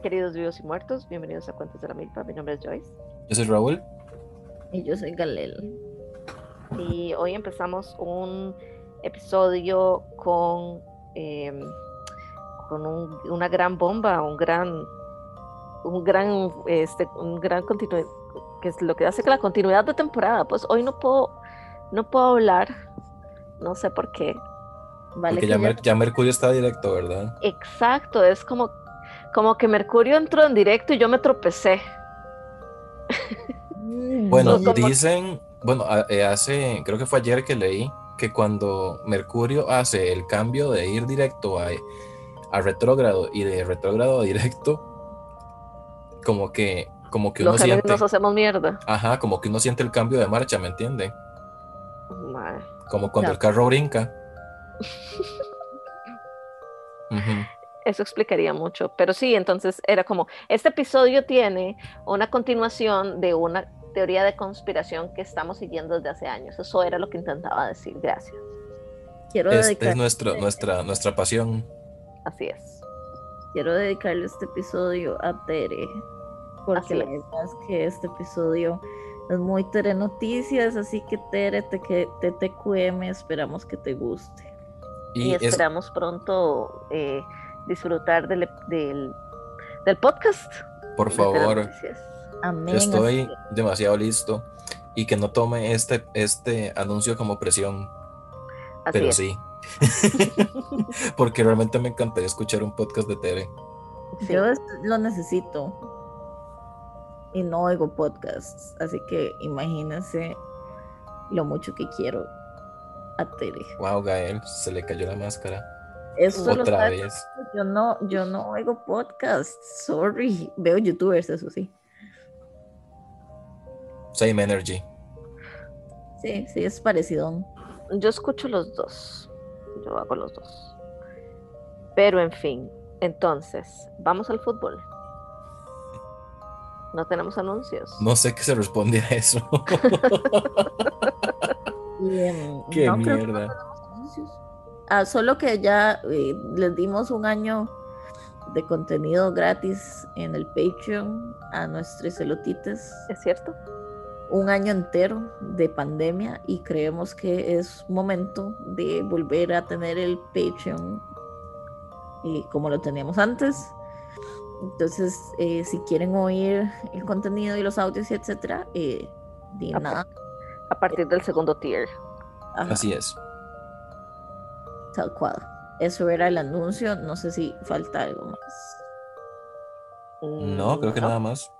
queridos vivos y muertos, bienvenidos a Cuentos de la Milpa. Mi nombre es Joyce. Yo soy Raúl. Y yo soy Galel. Y hoy empezamos un episodio con, em, con una gran bomba, un gran, un gran, este, un gran continuidad, que es lo que hace que la continuidad de temporada. Pues hoy no puedo, no puedo hablar, no sé por qué. Vale Porque ya, ya Mercurio está directo, ¿verdad? Exacto, es como como que Mercurio entró en directo y yo me tropecé. Bueno, dicen, bueno, eh, hace, creo que fue ayer que leí que cuando Mercurio hace el cambio de ir directo a, a retrógrado y de retrógrado a directo, como que, como que uno Los siente. Nos hacemos mierda. Ajá, como que uno siente el cambio de marcha, ¿me entiende? Como cuando el carro brinca. Eso explicaría mucho, pero sí, entonces era como, este episodio tiene una continuación de una teoría de conspiración que estamos siguiendo desde hace años. Eso era lo que intentaba decir. Gracias. Quiero este es nuestro, nuestra, nuestra pasión. Así es. Quiero dedicarle este episodio a Tere, porque la verdad es que este episodio es muy Tere Noticias, así que Tere, te, que, TTQM, esperamos que te guste. Y, esperamos pronto eh, disfrutar del, del, podcast. Por favor. Estoy demasiado listo y que no tome este, este anuncio como presión. pero sí. Porque realmente me encantaría escuchar un podcast de TV. Yo lo necesito y no oigo podcasts, así que imagínense lo mucho que quiero a Tere. Wow, Gael, se le cayó la máscara. Eso Otra vez. Yo no, yo no oigo podcasts, sorry. Veo youtubers, eso sí. Same energy. Sí, sí, es parecido. Yo escucho los dos. Yo hago los dos. Pero en fin, entonces, vamos al fútbol. No tenemos anuncios. No sé qué se responde a eso. Qué mierda. Ah, solo que ya eh, les dimos un año de contenido gratis en el Patreon a nuestros celotites. ¿Es cierto? Un año entero de pandemia y creemos que es momento de volver a tener el Patreon y como lo teníamos antes. Entonces, eh, si quieren oír el contenido y los audios y etcétera, eh, nada. A partir del segundo tier. Así es. Tal cual. Eso era el anuncio. No sé si falta algo más. No, creo que nada más.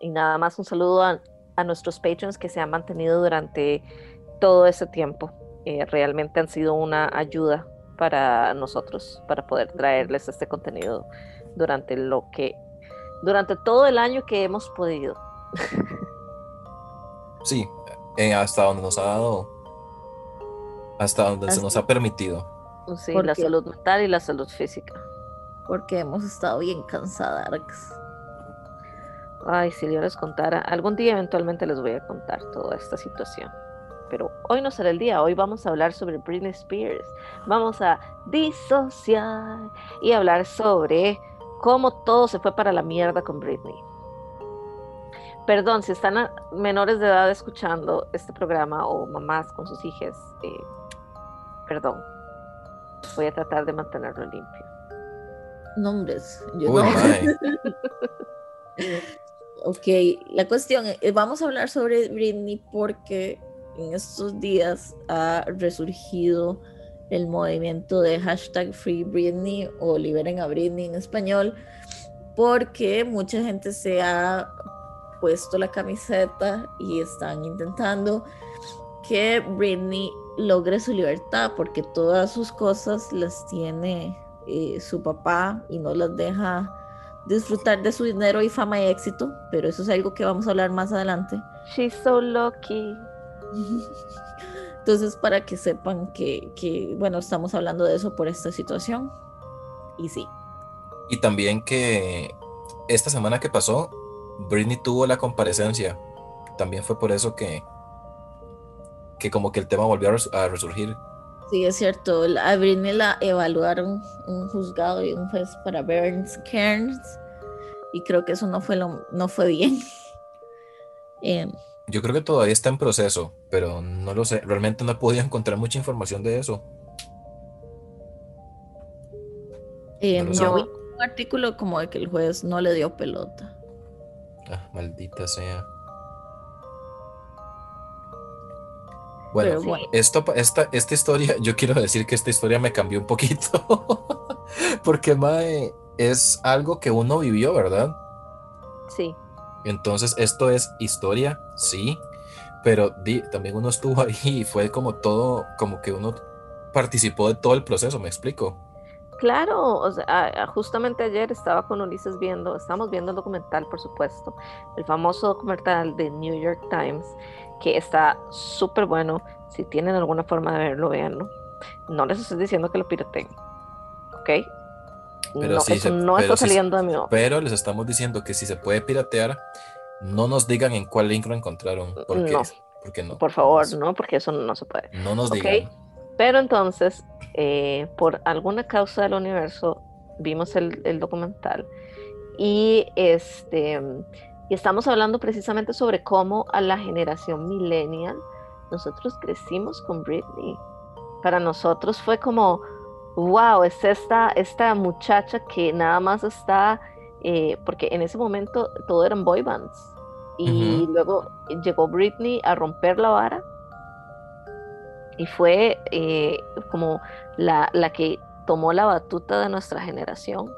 Y nada más un saludo a, nuestros patrons que se han mantenido durante todo ese tiempo. Eh, realmente han sido una ayuda para nosotros, para poder traerles este contenido durante lo que, durante todo el año que hemos podido. Sí, eh, hasta donde nos ha dado hasta donde se nos ha permitido. Sí, la salud mental y la salud física. Porque hemos estado bien cansadas. Ay, si yo les contara, algún día eventualmente les voy a contar toda esta situación. Pero hoy no será el día, hoy vamos a hablar sobre Britney Spears. Vamos a disociar y hablar sobre cómo todo se fue para la mierda con Britney. Perdón, si están menores de edad escuchando este programa o mamás con sus hijas, eh, Perdón. Voy a tratar de mantenerlo limpio. Nombres. ok, la cuestión es, vamos a hablar sobre Britney porque en estos días ha resurgido el movimiento de hashtag Free Britney o Liberen a Britney en español, porque mucha gente se ha puesto la camiseta y están intentando que Britney logre su libertad, porque todas sus cosas las tiene eh, su papá y no las deja disfrutar de su dinero y fama y éxito, pero eso es algo que vamos a hablar más adelante. She's so lucky. Entonces, para que sepan que, que, bueno, estamos hablando de eso por esta situación. Y sí. Y también que esta semana que pasó, Britney tuvo la comparecencia. También fue por eso que, que como que el tema volvió a, resurgir. Sí, es cierto. A Britney la evaluaron un juzgado y un juez para Burns Cairns y creo que eso no fue, lo, no fue bien. Em, Yo creo que todavía está en proceso, pero no lo sé. Realmente no he podido encontrar mucha información de eso. yo sé. vi un artículo como de que el juez no le dio pelota. Ah, maldita sea. Bueno, esto, esta, esta historia, yo quiero decir que esta historia me cambió un poquito. Porque, mae, es algo que uno vivió, ¿verdad? Sí, Entonces, esto es historia, sí, pero di- también uno estuvo ahí y fue como todo, como que uno participó de todo el proceso, ¿me explico? Claro, o sea, justamente ayer estaba con Ulises viendo, estamos viendo el documental, por supuesto, el famoso documental de New York Times, que está súper bueno, si tienen alguna forma de verlo, véanlo. No les estoy diciendo que lo pirateen, ¿ok? Pero no, sí eso se- no pero está saliendo de mi boca. Pero les estamos diciendo que si se puede piratear, no nos digan en cuál link lo encontraron, porque, No. porque no. Por favor, no, porque eso no se puede. no nos digan. Pero entonces, eh, por alguna causa del universo, vimos el, el documental y, este, y estamos hablando precisamente sobre cómo a la generación millennial nosotros crecimos con Britney. Para nosotros fue como, wow, es esta, esta muchacha que nada más está, eh, porque en ese momento todo eran boy bands. Y luego llegó Britney a romper la vara y fue eh, como la, la que tomó la batuta de nuestra generación.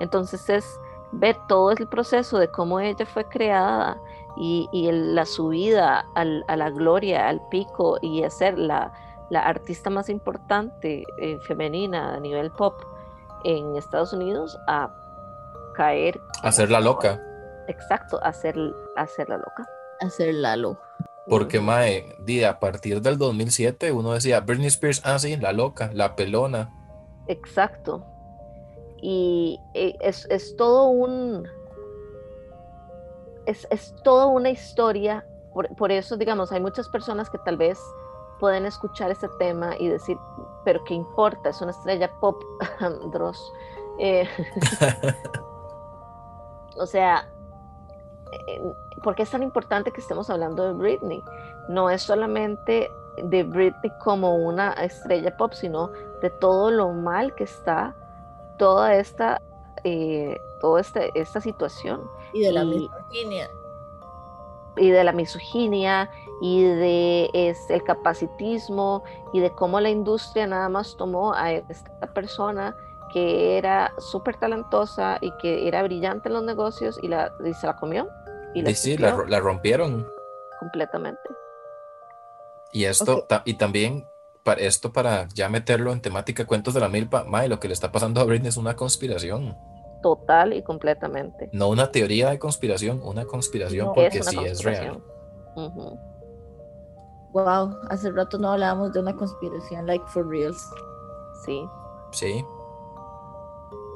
Entonces es ver todo el proceso de cómo ella fue creada y, y el- la subida al- a la gloria, al pico y a ser la, la artista más importante eh, femenina a nivel pop en Estados Unidos a caer. Hacerla estaba. loca. Exacto, hacer, hacerla loca. Hacer Lalo. Porque, mae, di, a partir del 2007 uno decía, Britney Spears, ah, sí, la loca, la pelona. Exacto. Y eh, es, es todo un. Es, es toda una historia. Por, por eso, digamos, hay muchas personas que tal vez pueden escuchar este tema y decir, pero ¿qué importa? Es una estrella pop, Dross. Eh, o sea, ¿por qué es tan importante que estemos hablando de Britney? No es solamente de Britney como una estrella pop, sino de todo lo mal que está toda esta, eh, toda esta, esta situación Y de la Y- misoginia. y de la misoginia y de este, el capacitismo y de cómo la industria nada más tomó a esta persona que era súper talentosa y que era brillante en los negocios y, la, y se la comió y la sí, la, rompieron. completamente. Y esto, ta- y también para esto para ya meterlo en temática cuentos de la milpa, mae, lo que le está pasando a Britney es una conspiración, Total y completamente. no una teoría de conspiración, una conspiración No, porque es una sí es real. Wow, hace rato no hablábamos de una conspiración like for reals. Sí. Sí,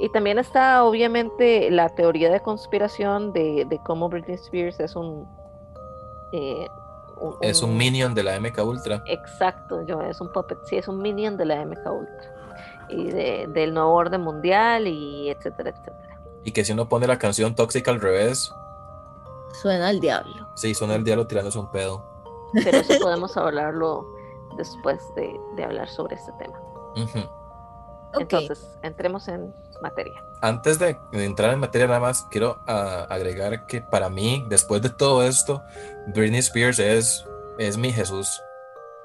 Y también está obviamente la teoría de conspiración de, de cómo Britney Spears es un, eh, un- es un minion de la MK Ultra. Exacto, yo es un puppet, sí, es un minion de la MK Ultra y de- del nuevo orden mundial y etcétera, etcétera. Y que si uno pone la canción tóxica al revés, Suena al diablo. sí, suena el diablo tirándose un pedo. Pero eso podemos hablarlo después de, de hablar sobre este tema. Ujú. Entonces, entremos en materia. Antes de entrar en materia nada más, quiero ah, agregar que para mí, después de todo esto, Britney Spears es, es mi Jesús.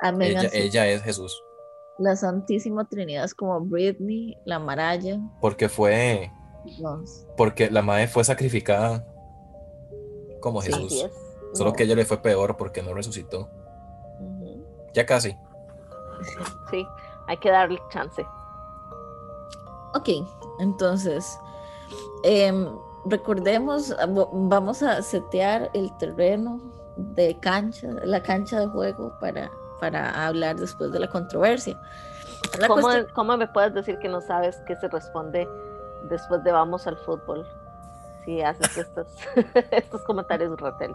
amén. Ella, ella es Jesús. La Santísima Trinidad es como Britney, la Maraya. Porque fue, Dios. porque la madre fue sacrificada como Sí. Jesús. Solo No, que a ella le fue peor porque no resucitó. Ya casi. Sí, hay que darle chance. Ok, entonces, em, recordemos, vamos a setear el terreno de cancha, la cancha de juego para, para hablar después de la controversia. La ¿Cómo, cuestión- cómo me puedes decir que no sabes qué se responde después de vamos al fútbol? Si haces estos, estos comentarios, Ratel.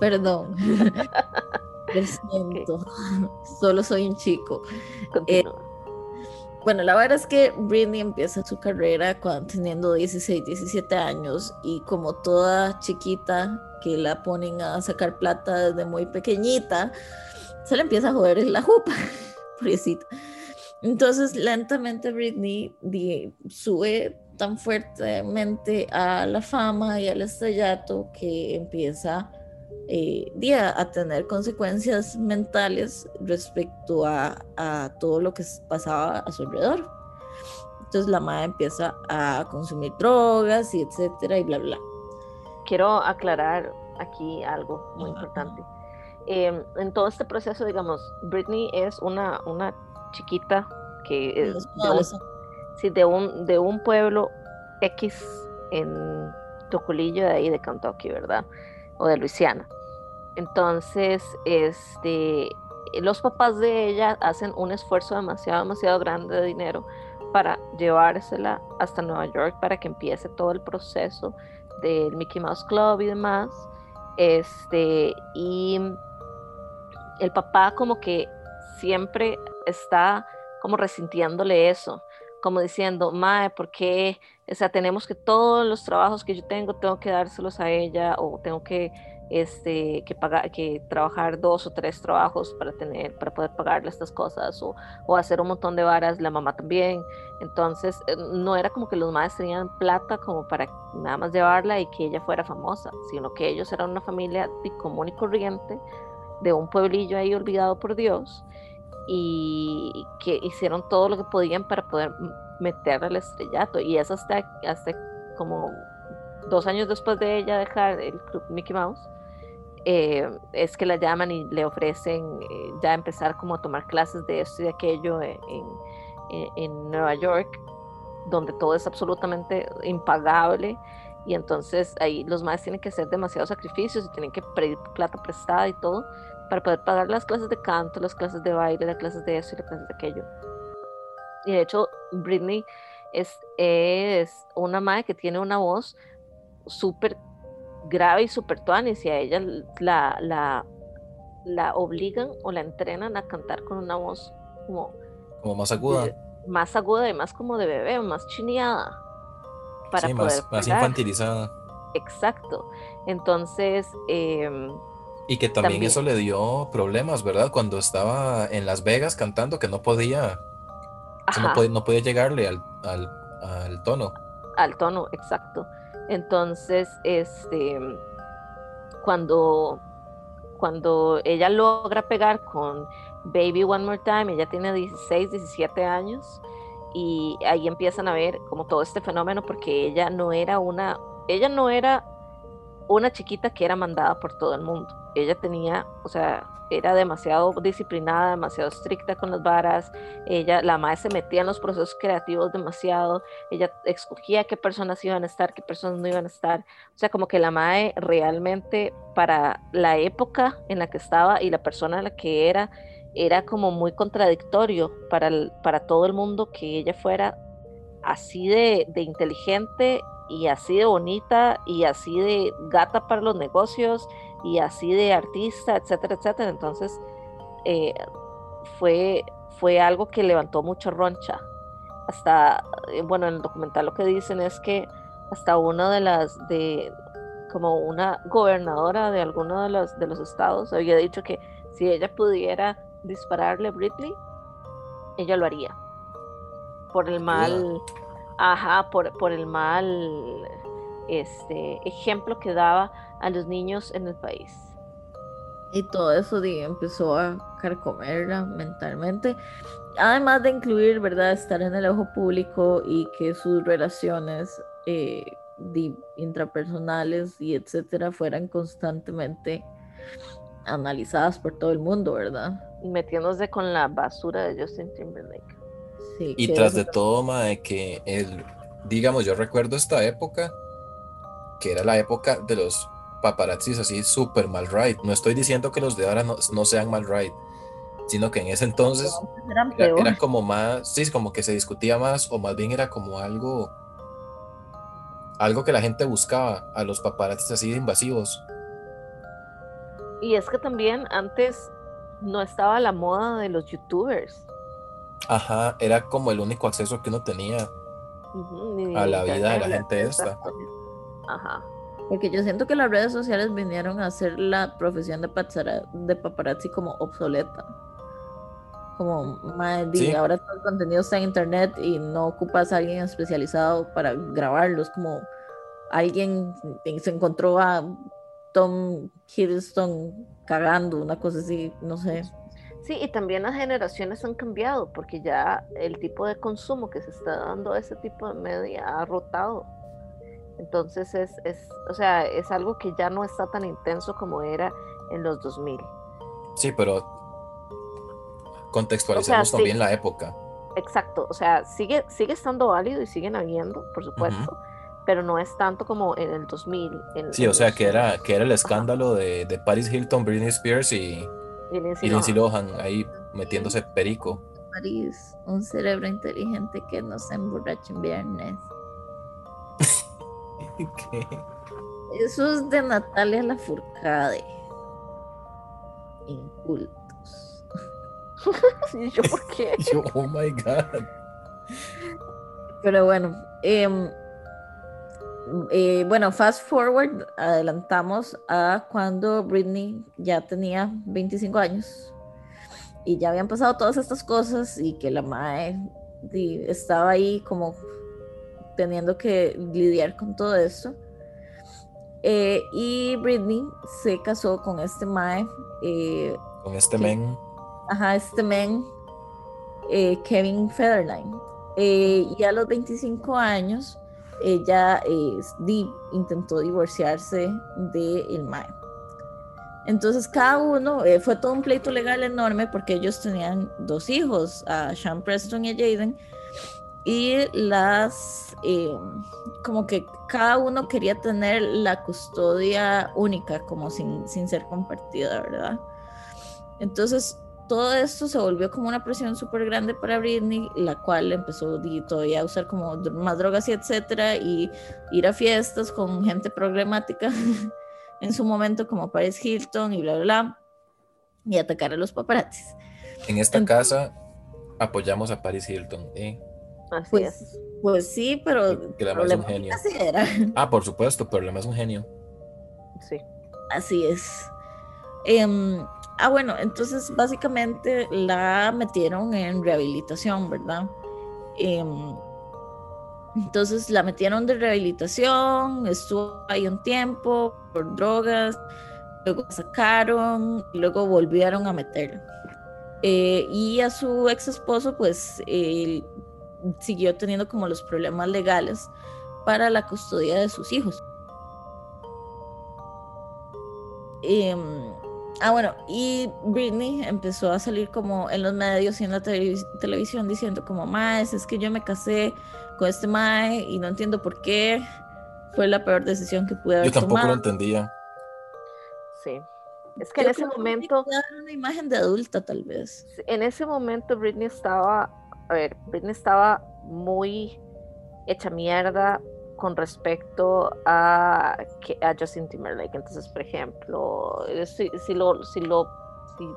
Perdón. Lo siento. Solo soy un chico. Continúa. Bueno, la verdad es que Britney empieza su carrera cuando teniendo 16, 17 años y como toda chiquita que la ponen a sacar plata desde muy pequeñita, se le empieza a joder la jupa, pobrecita. Entonces, lentamente Britney sube tan fuertemente a la fama y al estrellato que empieza eh, a tener consecuencias mentales respecto a, todo lo que pasaba a su alrededor. Entonces la madre empieza a consumir drogas y etcétera y bla, bla. Quiero aclarar aquí algo muy importante. Em, en todo este proceso, digamos, Britney es una, una chiquita que es de un, de un, pueblo X en Toculillo de ahí de Kentucky, ¿verdad? O de Luisiana. Entonces, este, los papás de ella hacen un esfuerzo demasiado, demasiado grande de dinero para llevársela hasta Nueva York para que empiece todo el proceso del Mickey Mouse Club y demás. Este, y el papá como que siempre está como resintiéndole eso, como diciendo, Mae, ¿por qué? O sea, tenemos que todos los trabajos que yo tengo, tengo que dárselos a ella o tengo que este, que, pagar, que trabajar dos o tres trabajos para, tener, para poder pagarle estas cosas o, o, hacer un montón de varas, la mamá también. Entonces, eh, no era como que los madres tenían plata como para nada más llevarla y que ella fuera famosa, sino que ellos eran una familia común y corriente de un pueblillo ahí olvidado por Dios y que hicieron todo lo que podían para poder meterla al estrellato. Y es hasta, hasta como dos años después de ella dejar el club Mickey Mouse, eh, es que la llaman y le ofrecen eh, ya empezar como a tomar clases de esto y de aquello en, en, Nueva York, donde todo es absolutamente impagable y entonces ahí los maestros tienen que hacer demasiados sacrificios y tienen que pedir plata prestada y todo para poder pagar las clases de canto, las clases de baile, las clases de eso y las clases de aquello. Y de hecho, Britney es, es una madre que tiene una voz súper grave y súper tuanis y a ella la, la, la obligan o la entrenan a cantar con una voz como... Como más aguda. más aguda y más como de bebé, más chineada. Para sí, más, más, infantilizada. Exacto. Entonces... Em, y que también, eso le dio problemas, ¿verdad? Cuando estaba en Las Vegas cantando, que no podía, no podía, no podía, llegarle al, al, al tono. Al tono, exacto. Entonces, este, cuando, cuando ella logra pegar con Baby One More Time, ella tiene 16, 17 años y ahí empiezan a ver como todo este fenómeno porque ella no era una, ella no era una chiquita que era mandada por todo el mundo. Ella tenía, o sea, era demasiado disciplinada, demasiado estricta con las varas, ella, la madre se metía en los procesos creativos demasiado, ella escogía qué personas iban a estar, qué personas no iban a estar, o sea, como que la madre realmente para la época en la que estaba y la persona en la que era, era como muy contradictorio para, para todo el mundo que ella fuera así de, de inteligente y así de bonita y así de gata para los negocios y así de artista, etcétera, etcétera. Entonces, eh, fue, fue algo que levantó mucha roncha. Hasta, eh, bueno, en el documental lo que dicen es que hasta una de las, de, como una gobernadora de alguno de los, de los estados había dicho que si ella pudiera dispararle a Britney, ella lo haría. Por el mal, ajá, por, por el mal este ejemplo que daba a los niños en el país. Y todo eso empezó a carcomerla mentalmente, además de incluir, ¿verdad?, estar en el ojo público y que sus relaciones eh, intrapersonales y etcétera fueran constantemente analizadas por todo el mundo, ¿verdad? Metiéndose con la basura de Justin Timberlake. Y tras de todo, de que el, digamos, yo recuerdo esta época, que era la época de los paparazzis así súper mal right. No estoy diciendo que los de ahora no, sean mal right, sino que en ese entonces era, como más, sí, como que se discutía más o más bien era como algo, algo que la gente buscaba a los paparazzis así de invasivos. Y es que también antes no estaba la moda de los youtubers. Ajá, era como el único acceso que uno tenía a la vida de la gente esta. Ajá. Porque yo siento que las redes sociales vinieron a hacer la profesión de, paparazzi como obsoleta. Como, madre, Sí. ahora todo el contenido está en internet y no ocupas a alguien especializado para grabarlos. Como alguien se encontró a Tom Hiddleston cagando, una cosa así, no sé. Sí, y también las generaciones han cambiado porque ya el tipo de consumo que se está dando a ese tipo de media ha rotado. Entonces es, es, o sea, es algo que ya no está tan intenso como era en los 2000. Sí, pero contextualizamos también la época. Exacto, o sea, sigue, sigue estando válido y siguen habiendo, por supuesto, pero no es tanto como en el 2000. en- Sí, en o sea, que era, que era el escándalo de, de Paris Hilton, Britney Spears y, y Lindsay y Lindsay Lohan. Lohan ahí metiéndose perico. París, un cerebro inteligente que no se emborracha en viernes. ¿Qué? Eso es de Natalia Lafourcade. Incultos. ¿Y yo por qué? Yo, oh my God. Pero bueno, em, eh, bueno, fast forward, adelantamos a cuando Britney ya tenía 25 años y ya habían pasado todas estas cosas y que la madre estaba ahí como teniendo que lidiar con todo esto. Eh, y Britney se casó con este mae, eh, Con este Sí. men. ajá, este men, eh, Kevin Federline. Y a los 25 años, ella di- intentó divorciarse de mae. Entonces cada uno, eh, fue todo un pleito legal enorme porque ellos tenían dos hijos, a Sean Preston y a Jaden, y las, eh, como que cada uno quería tener la custodia única, como sin, sin ser compartida, ¿verdad? Entonces todo esto se volvió como una presión súper grande para Britney, la cual empezó todavía a usar como más drogas y etcétera, y ir a fiestas con gente problemática en su momento como Paris Hilton y bla, bla, bla, y atacar a los paparazzis. En esta casa apoyamos a Paris Hilton. ¿eh? Así Pues, es. pues sí, pero Que la más es un genio. sí era. Ah, por supuesto, pero la más un genio. Sí. Así es. Em, ah, bueno, entonces básicamente la metieron en rehabilitación, ¿verdad? Em, entonces la metieron de rehabilitación, estuvo ahí un tiempo por drogas, luego la sacaron, luego volvieron a meterla. Eh, y a su ex esposo, pues, él siguió teniendo como los problemas legales para la custodia de sus hijos. Em, ah, bueno, y Britney empezó a salir como en los medios y en la televis- televisión diciendo como, más es que yo me casé con este mae y no entiendo por qué. Fue la peor decisión que pude haber Yo tampoco tomado. lo entendía. Sí. Es que Yo en ese que momento, una imagen de adulta tal vez. en ese momento Britney estaba, a ver, Britney estaba muy hecha mierda con respecto a, a Justin Timberlake. Entonces, por ejemplo, eh, si, si lo, si lo, si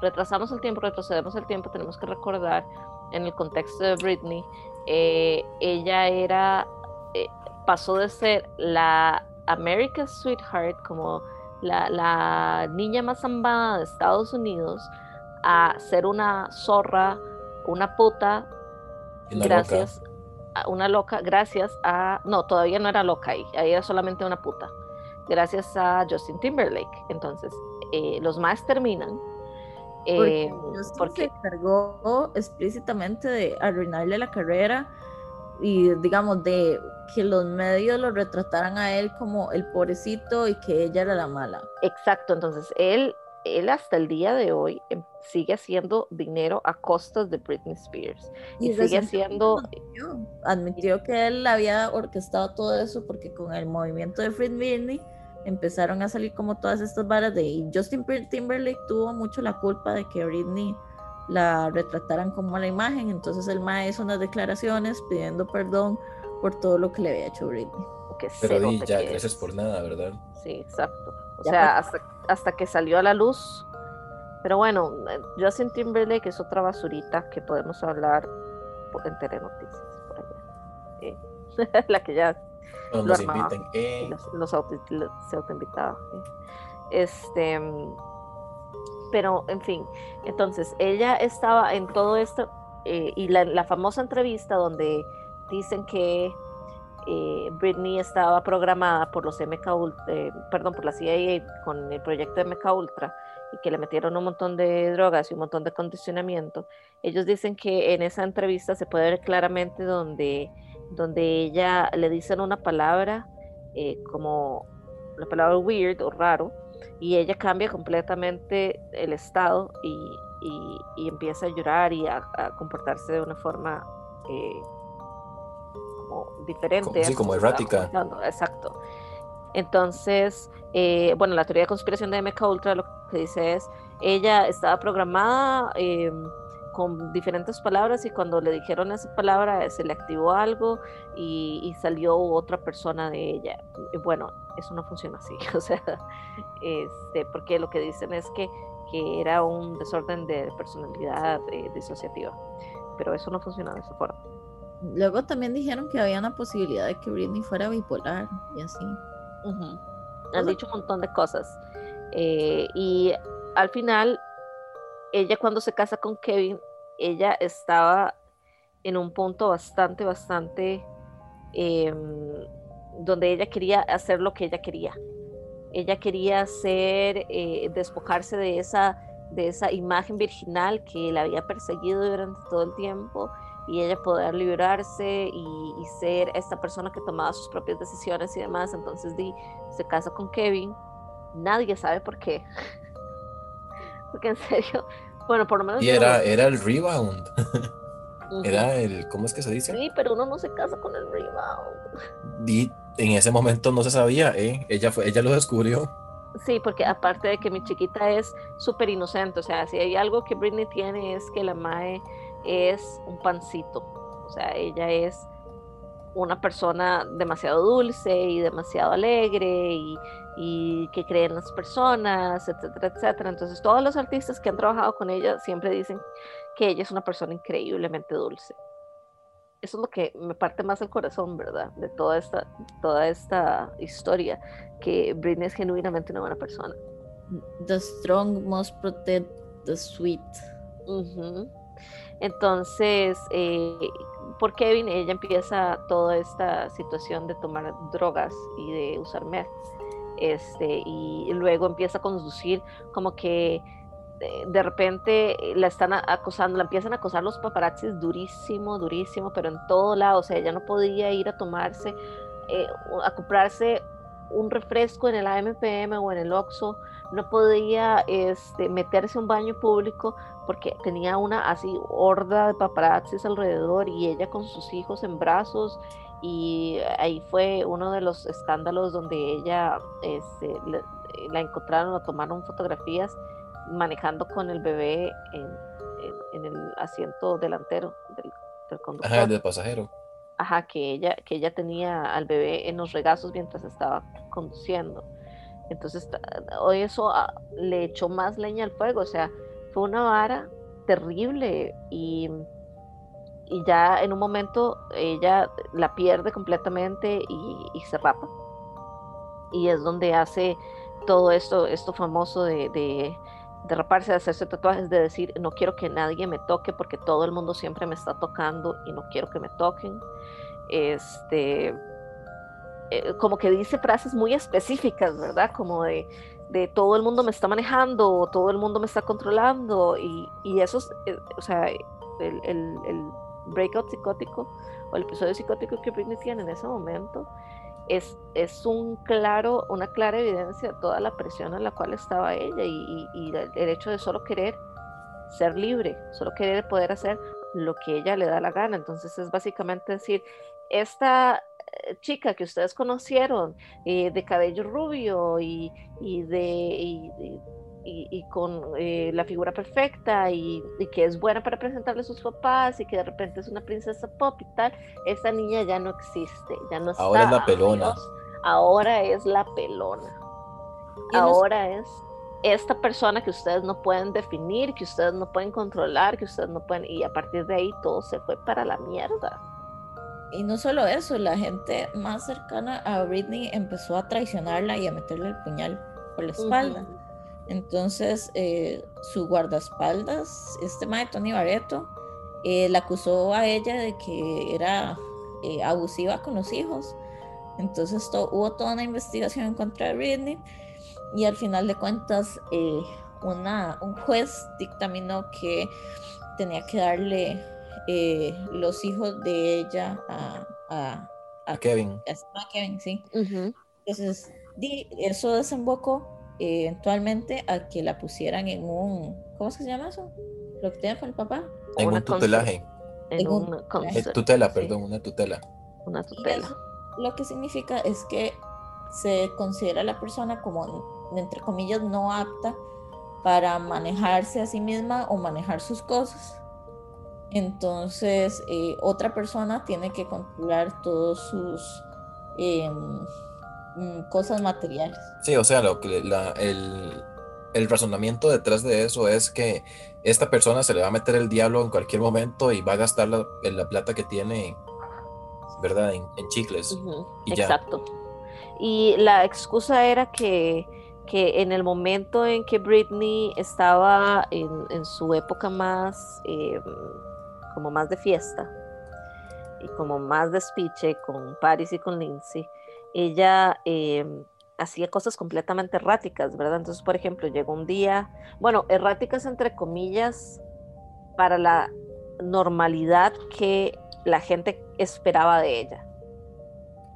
retrasamos el tiempo, retrocedemos el tiempo, tenemos que recordar en el contexto de Britney, eh, ella era, eh, pasó de ser la America's Sweetheart, como la, la niña más ambada de Estados Unidos, a ser una zorra, una puta, gracias una loca, gracias a, no, todavía no era loca ahí, ahí era solamente una puta, gracias a Justin Timberlake. Entonces, eh, los más terminan. Porque eh, Justin porque se encargó explícitamente de arruinarle la carrera y digamos de que los medios lo retrataran a él como el pobrecito y que ella era la mala. Exacto, entonces él, él hasta el día de hoy em, sigue haciendo dinero a costas de Britney Spears y, sigue recientemente haciendo, admitió, admitió que él había orquestado todo eso porque con el movimiento de Free Britney empezaron a salir como todas estas varas de y Justin Timberlake tuvo mucho la culpa de que Britney la retrataran como la imagen, entonces el mae hizo unas declaraciones pidiendo perdón por todo lo que le había hecho Britney. que Pero di, ya, que gracias es. por nada, ¿verdad? Sí, exacto. O Ya sea, hasta, hasta que salió a la luz Pero bueno, eh, Justin Timberlake es otra basurita que podemos hablar en Telenoticias por allá. Eh, la que ya nos inviten. Eh. Los, se autoinvitaba. Este, pero en fin, entonces ella estaba en todo esto y la, la famosa entrevista donde dicen que eh, Britney estaba programada por los MK eh, perdón, por la CIA con el proyecto MK Ultra y que le metieron un montón de drogas y un montón de condicionamiento. Ellos dicen que en esa entrevista se puede ver claramente donde, donde ella le dicen una palabra eh, como la palabra weird o raro y ella cambia completamente el estado y, y, empieza a llorar y a, comportarse de una forma eh, diferente. Sí, como errática. Exacto. Entonces, eh, bueno, la teoría de conspiración de MK Ultra lo que dice es, ella estaba programada em, con diferentes palabras y cuando le dijeron esa palabra se le activó algo y, salió otra persona de ella. bueno, eso no funciona así, o sea, este, porque lo que dicen es que, que era un desorden de personalidad eh, disociativa, pero eso no funciona de esa forma. Luego también dijeron que había una posibilidad de que Britney fuera bipolar y así. Han dicho un montón de cosas. Eh, y al final, ella cuando se casa con Kevin, ella estaba en un punto bastante, bastante em, donde ella quería hacer lo que ella quería. Ella quería hacer, eh, despojarse de esa, de esa imagen virginal que la había perseguido durante todo el tiempo y ella poder librarse y, ser esta persona que tomaba sus propias decisiones y demás. Entonces di, se casa con Kevin. Nadie sabe por qué. Porque en serio, bueno, por lo menos... Y era, era el rebound. Era el, ¿cómo es que se dice? Sí, pero uno no se casa con el rebound. Y en ese momento no se sabía, ¿eh? Ella, fue, ella lo descubrió. Sí, porque aparte de que mi chiquita es súper inocente, o sea, si hay algo que Britney tiene es que la Mae es un pancito. O sea, ella es una persona demasiado dulce y demasiado alegre y, que cree en las personas, etcétera, etcétera. Entonces, todos los artistas que han trabajado con ella siempre dicen que ella es una persona increíblemente dulce. Eso es lo que me parte más el corazón, ¿verdad? De toda esta, toda esta historia, que Britney es genuinamente una buena persona. The strong must protect the sweet. Entonces, eh, por Kevin, ella empieza toda esta situación de tomar drogas y de usar meth. Este, y luego empieza a conducir como que eh, de, repente la están acosando, la empiezan a acosar los paparazzis durísimo, durísimo, pero en todo lado, o sea, ella no podía ir a tomarse, eh, a comprarse un refresco en el AMPM o en el Oxxo, no podía este, meterse a un baño público porque tenía una así horda de paparazzis alrededor y ella con sus hijos en brazos y ahí fue uno de los escándalos donde ella este, la encontraron, la tomaron fotografías manejando con el bebé en, el asiento delantero del, del conductor. Ajá, del pasajero. Ajá, que ella, que ella tenía al bebé en los regazos mientras estaba conduciendo. Entonces, hoy eso ah, le echó más leña al fuego, o sea, una vara terrible y, y ya en un momento ella la pierde completamente y, se rapa. Y es donde hace todo esto, esto famoso de, de, de, raparse, de hacerse tatuajes, de decir, no quiero que nadie me toque porque todo el mundo siempre me está tocando y no quiero que me toquen. Este, eh, como que dice frases muy específicas, ¿verdad? Como de, de, todo el mundo me está manejando, o todo el mundo me está controlando, y, y eso, es, eh, o sea, el, el, el, breakout psicótico o el episodio psicótico que Britney tiene en ese momento es, es un claro, una clara evidencia de toda la presión en la cual estaba ella y, y, y el hecho de solo querer ser libre, solo querer poder hacer lo que ella le da la gana. Entonces es básicamente decir, esta chica que ustedes conocieron, eh, de cabello rubio y, de... Y, con eh, la figura perfecta y, que es buena para presentarle a sus papás y que de repente es una princesa pop y tal, esa niña ya no existe, ya no está. Ahora es la pelona. ahora es la pelona. Ahora es esta persona que ustedes no pueden definir, que ustedes no pueden controlar, que ustedes no pueden, y a partir de ahí todo se fue para la mierda. Y no solo eso, la gente más cercana a Britney empezó a traicionarla y a meterle el puñal por la espalda. Entonces, eh, su guardaespaldas, este mae Tony Barreto, eh, la acusó a ella de que era eh, abusiva con los hijos. Entonces hubo toda una investigación en contra de Britney y al final de cuentas una, un juez dictaminó que tenía que darle los hijos de ella a, a, Kevin. A, Kevin, sí. Entonces, eso desembocó eventualmente a que la pusieran en un, ¿cómo se llama eso? Lo que tiene con el papá. En un tutelaje. En, un eh, tutela, perdón, una tutela. Una tutela. lo que significa es que se considera la persona como, entre comillas, no apta para manejarse a sí misma o manejar sus cosas. Entonces, eh, otra persona tiene que controlar todos sus eh, Mm, cosas materiales. Sí, o sea, lo que la, el, el, razonamiento detrás de eso es que esta persona se le va a meter el diablo en cualquier momento y va a gastar la, la plata que tiene, ¿verdad? En, chicles. y Exacto. Y la excusa era que, que, en el momento en que Britney estaba en, en su época más, em, como más de fiesta y como más despiche con Paris y con Lindsay, ella em, hacía cosas completamente erráticas, ¿verdad? Entonces, por ejemplo, llegó un día, bueno, erráticas entre comillas, para la normalidad que la gente esperaba de ella.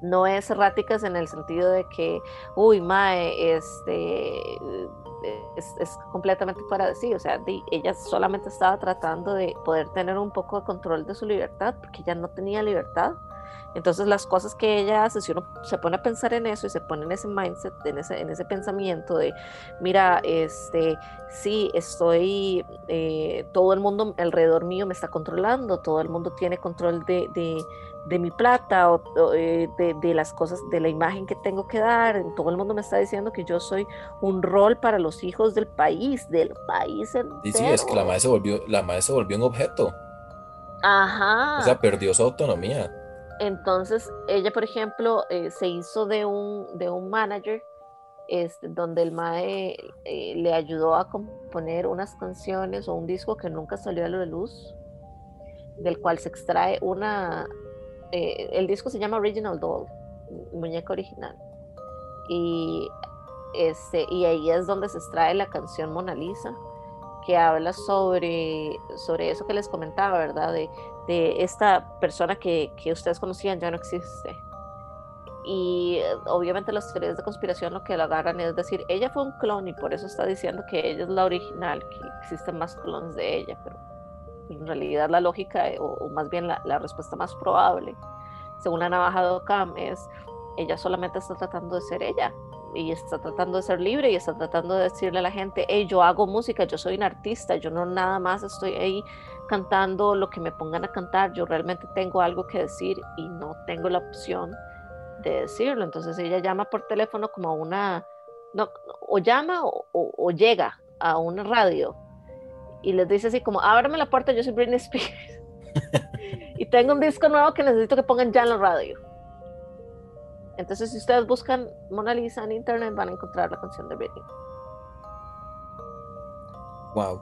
No es erráticas en el sentido de que, uy, Mae, este, es, completamente fuera de sí. O sea, ella solamente estaba tratando de poder tener un poco de control de su libertad, porque ella no tenía libertad entonces las cosas que ella hace, si uno se pone a pensar en eso y se pone en ese mindset, en ese, en ese pensamiento de, mira, este, sí, estoy, eh, todo el mundo alrededor mío me está controlando, todo el mundo tiene control de, de, mi plata o, eh, de, las cosas, de la imagen que tengo que dar, todo el mundo me está diciendo que yo soy un rol para los hijos del país, del país entero. Y sí, es que la madre se volvió, la madre se volvió un objeto. Ajá. O sea, perdió su autonomía. Entonces, ella, por ejemplo, eh, se hizo de un, de un manager este, donde el MAE eh, le ayudó a componer unas canciones o un disco que nunca salió a la luz, del cual se extrae una... Eh, el disco se llama Original Doll, muñeca original. Y, este, y ahí es donde se extrae la canción Mona Lisa, que habla sobre, sobre eso que les comentaba, ¿verdad? De, de esta persona que, que, ustedes conocían ya no existe. Y obviamente las teorías de conspiración lo que la agarran es decir, ella fue un clon y por eso está diciendo que ella es la original, que existen más clones de ella, pero en realidad la lógica, eh, o, más bien la, respuesta más probable, según la navaja de Ocam, es ella solamente está tratando de ser ella y está tratando de ser libre y está tratando de decirle a la gente, hey, yo hago música, yo soy un artista, yo no nada más estoy ahí cantando lo que me pongan a cantar, yo realmente tengo algo que decir y no tengo la opción de decirlo. Entonces ella llama por teléfono como una, o llama o, llega a una radio y les dice así como, ábrame la puerta, yo soy Britney Spears y tengo un disco nuevo que necesito que pongan ya en la radio. Entonces si ustedes buscan Mona Lisa en internet van a encontrar la canción de Britney. Wow.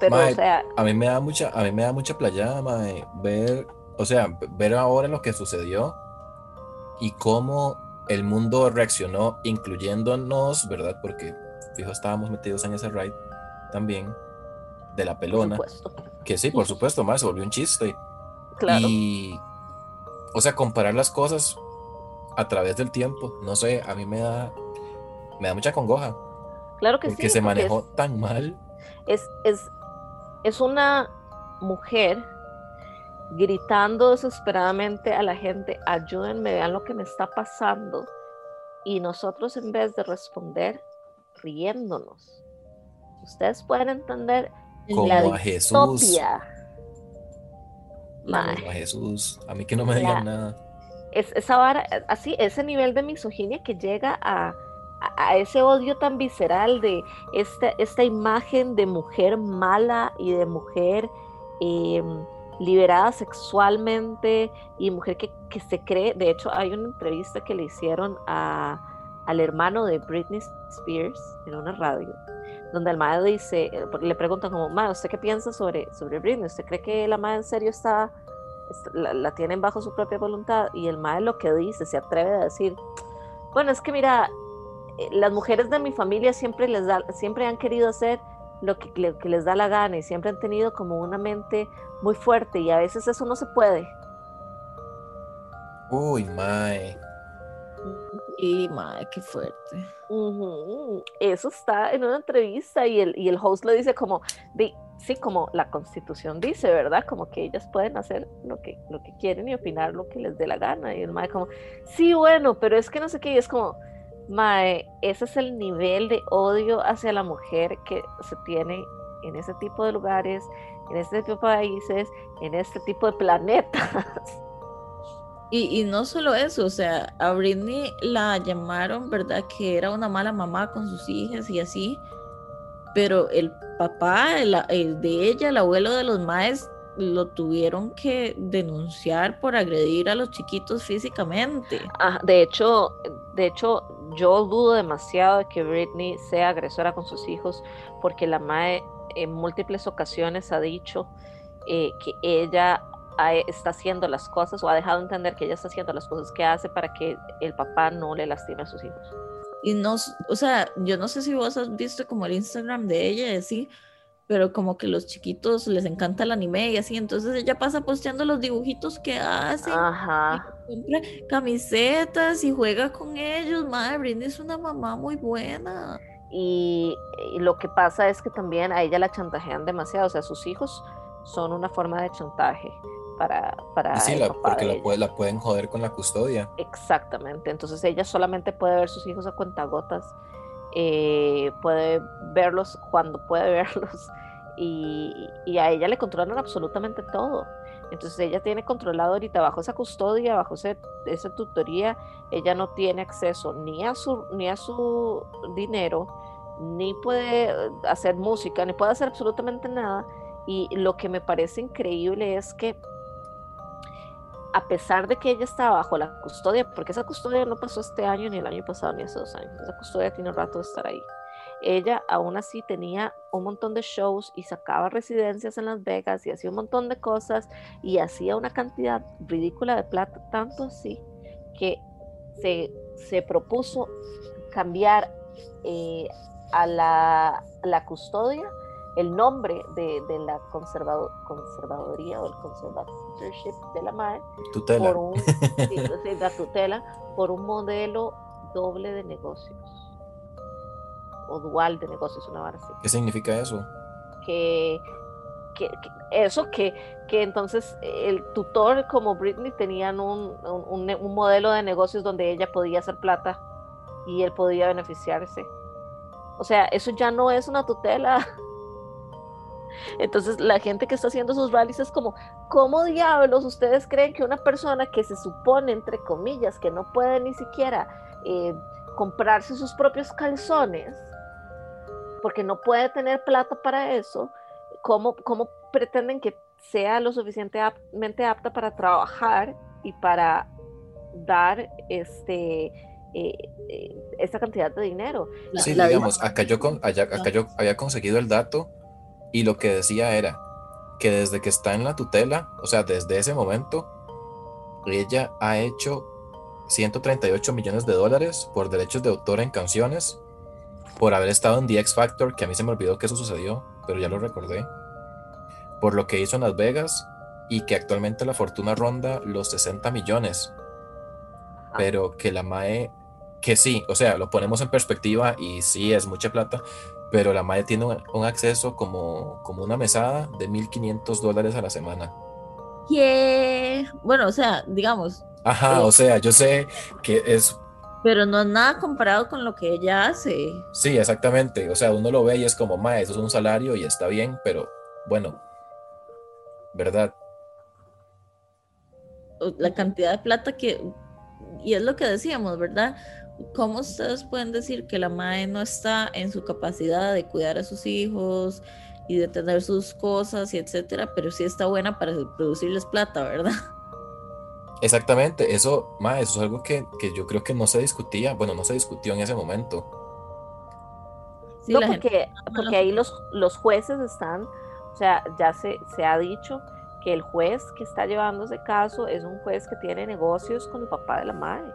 Pero, o sea. A mí me da mucha, a mí me da mucha playada, ver, o sea, ver ahora lo que sucedió y cómo el mundo reaccionó, incluyéndonos, ¿verdad? Porque, fijo, estábamos metidos en ese ride también, de la pelona. Que sí, por supuesto, más se volvió un chiste. Claro. Y, o sea, comparar las cosas a través del tiempo, no sé, a mí me da, me da mucha congoja. Claro que sí. Porque se manejó tan mal. Es, es, es una mujer gritando desesperadamente a la gente, ayúdenme, vean lo que me está pasando. Y nosotros en vez de responder, riéndonos. Ustedes pueden entender como la a Jesús. Como a Jesús. A mí que no me digan nada. Es, esa vara, así, ese nivel de misoginia que llega a, a, ese odio tan visceral de esta, esta imagen de mujer mala y de mujer em, liberada sexualmente y mujer que, que, se cree, de hecho hay una entrevista que le hicieron a, al hermano de Britney Spears en una radio, donde el madre dice, le preguntan como, madre, ¿usted qué piensa sobre, sobre Britney? ¿Usted cree que la madre en serio está, la, tienen bajo su propia voluntad? Y el madre lo que dice, se atreve a decir, bueno, es que mira, eh, las mujeres de mi familia siempre, les da, siempre han querido hacer lo que, que, les da la gana y siempre han tenido como una mente muy fuerte y a veces eso no se puede. Uy, mae. Y mae, qué fuerte. Eso está en una entrevista y el, y el host le dice como, de, sí, como la constitución dice, ¿verdad? Como que ellas pueden hacer lo que, lo que quieren y opinar lo que les dé la gana. Y el mae como, sí, bueno, pero es que no sé qué, y es como, Mae, ese es el nivel de odio hacia la mujer que se tiene en ese tipo de lugares, en este tipo de países, en este tipo de planetas. Y, no solo eso, o sea, a Britney la llamaron, ¿verdad? Que era una mala mamá con sus hijas y así, pero el papá el, el de ella, el abuelo de los maes, lo tuvieron que denunciar por agredir a los chiquitos físicamente. Ah, de hecho, de hecho, yo dudo demasiado de que Britney sea agresora con sus hijos, porque la MAE en múltiples ocasiones ha dicho eh, que ella está haciendo las cosas o ha dejado entender que ella está haciendo las cosas que hace para que el papá no le lastime a sus hijos. Y no, o sea, yo no sé si vos has visto como el Instagram de ella y así, pero como que los chiquitos les encanta el anime y así, entonces ella pasa posteando los dibujitos que hace, Ajá. compra camisetas y juega con ellos, madre, Britney es una mamá muy buena. Y, y, lo que pasa es que también a ella la chantajean demasiado, o sea, sus hijos son una forma de chantaje para... para sí, la, porque la, puede, la, pueden joder con la custodia. Exactamente, entonces ella solamente puede ver sus hijos a cuentagotas, eh, puede verlos cuando puede verlos y, a ella le controlan absolutamente todo. Entonces ella tiene controlado ahorita bajo esa custodia, bajo esa tutoría, ella no tiene acceso ni a su ni a su dinero, ni puede hacer música, ni puede hacer absolutamente nada. Y lo que me parece increíble es que a pesar de que ella está bajo la custodia, porque esa custodia no pasó este año, ni el año pasado, ni hace dos años, esa custodia tiene un rato de estar ahí. Ella aún así tenía un montón de shows y sacaba residencias en Las Vegas y hacía un montón de cosas y hacía una cantidad ridícula de plata, tanto así que se, se propuso cambiar eh, a la, la, custodia el nombre de, de la conservado, conservadoría o el conservatorship de la madre tutela. por un, sí, la tutela por un modelo doble de negocios o dual de negocios, una vara así. ¿Qué significa eso? Que, que, eso, que, que entonces el tutor como Britney tenían un, un, un, modelo de negocios donde ella podía hacer plata y él podía beneficiarse. O sea, eso ya no es una tutela. Entonces la gente que está haciendo sus rallies es como, ¿cómo diablos ustedes creen que una persona que se supone, entre comillas, que no puede ni siquiera eh, comprarse sus propios calzones, porque no puede tener plata para eso, ¿cómo, cómo pretenden que sea lo suficientemente apta para trabajar y para dar este eh, eh, esta cantidad de dinero? Sí, digamos, acá yo, con, acá yo había conseguido el dato y lo que decía era que desde que está en la tutela, o sea, desde ese momento, ella ha hecho 138 millones de dólares por derechos de autor en canciones por haber estado en The X Factor, que a mí se me olvidó que eso sucedió, pero ya lo recordé, por lo que hizo en Las Vegas y que actualmente la fortuna ronda los 60 millones, pero que la MAE, que sí, o sea, lo ponemos en perspectiva y sí es mucha plata, pero la MAE tiene un, acceso como, como una mesada de 1.500 dólares a la semana. Yeah. Bueno, o sea, digamos. Ajá, eh, o sea, yo sé que es pero no es nada comparado con lo que ella hace. Sí, exactamente. O sea, uno lo ve y es como, ma, eso es un salario y está bien, pero bueno, ¿verdad? La cantidad de plata que y es lo que decíamos, ¿verdad? ¿Cómo ustedes pueden decir que la madre no está en su capacidad de cuidar a sus hijos y de tener sus cosas y etcétera, pero sí está buena para producirles plata, ¿verdad? Exactamente, eso, ma, eso es algo que, que, yo creo que no se discutía, bueno, no se discutió en ese momento. Sí, no, porque, porque ahí los, los jueces están, o sea, ya se, se ha dicho que el juez que está llevando ese caso es un juez que tiene negocios con el papá de la madre.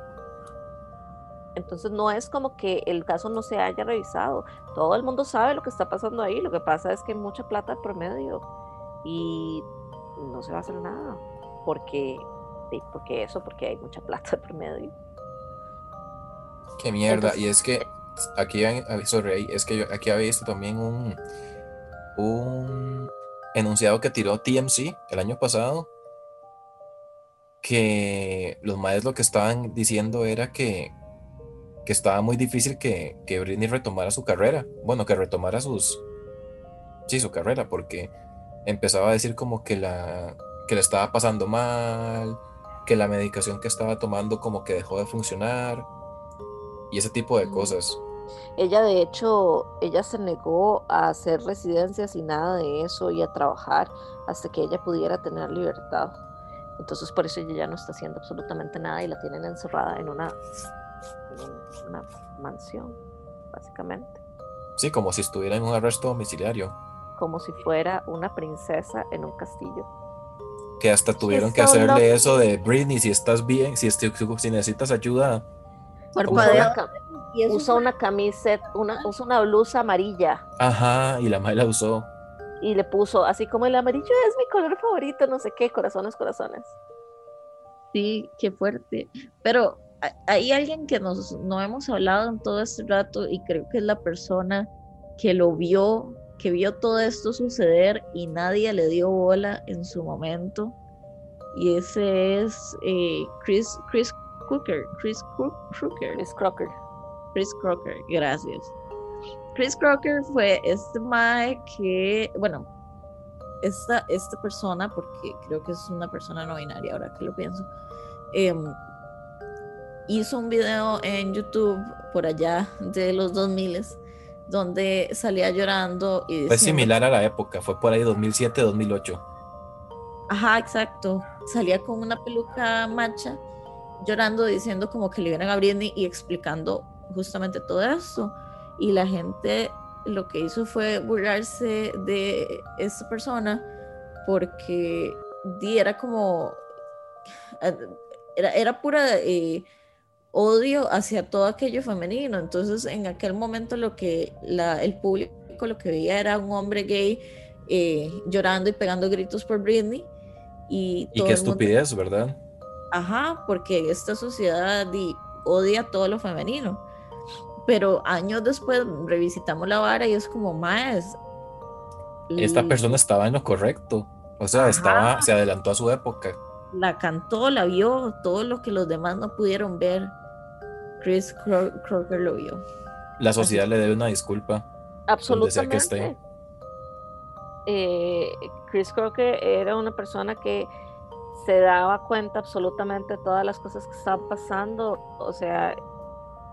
Entonces no es como que el caso no se haya revisado. Todo el mundo sabe lo que está pasando ahí. Lo que pasa es que hay mucha plata por medio y no se va a hacer nada. Porque, porque eso, porque hay mucha plata por medio. Qué mierda. y es que aquí, sorry, es que yo aquí había visto también un, un enunciado que tiró TMC el año pasado. Que los maestros lo que estaban diciendo era que que estaba muy difícil que, que Britney retomara su carrera. Bueno, que retomara sus. Sí, su carrera, porque empezaba a decir como que la, que le estaba pasando mal, que la medicación que estaba tomando como que dejó de funcionar y ese tipo de cosas. Ella de hecho, ella se negó a hacer residencias y nada de eso y a trabajar hasta que ella pudiera tener libertad. Entonces por eso ella ya no está haciendo absolutamente nada y la tienen encerrada en una una mansión, básicamente. Sí, como si estuviera en un arresto domiciliario. Como si fuera una princesa en un castillo. Que hasta tuvieron que hacerle eso de Britney, si estás bien, si, si necesitas ayuda. Usa una camiseta, una, usa una blusa amarilla. Ajá, y la madre la usó. Y le puso, así como el amarillo es mi color favorito, no sé qué, corazones, corazones. Sí, qué fuerte. Pero hay alguien que nos, no hemos hablado en todo este rato y creo que es la persona que lo vio, que vio todo esto suceder y nadie le dio bola en su momento. Y ese es eh, Chris, Chris Crooker. Chris Crooker. Chris Crocker. Chris Crocker, gracias. Chris Crocker fue este mae que, bueno, esta, esta persona, porque creo que es una persona no binaria ahora que lo pienso, eh, hizo un video en YouTube por allá de los 2000 donde salía llorando y fue similar a la época, fue por ahí 2007, 2008. Ajá, exacto. Salía con una peluca macha llorando diciendo como que le iban a Britney y explicando justamente todo eso. Y la gente lo que hizo fue burlarse de esta persona porque era como eh, era, era pura eh, odio hacia todo aquello femenino. Entonces, en aquel momento lo que la, el público lo que veía era un hombre gay eh, llorando y pegando gritos por Britney. Y, qué estupidez, ¿verdad? Ajá, porque esta sociedad odia todo lo femenino. Pero años después revisitamos la vara y es como más. Esta persona estaba en lo correcto. O sea, estaba, se adelantó a su época. La cantó, la vio, todo lo que los demás no pudieron ver. Chris Crocker lo vio. La sociedad le debe una disculpa. Absolutamente. Eh, Chris Crocker era una persona que se daba cuenta absolutamente de todas las cosas que estaban pasando. O sea,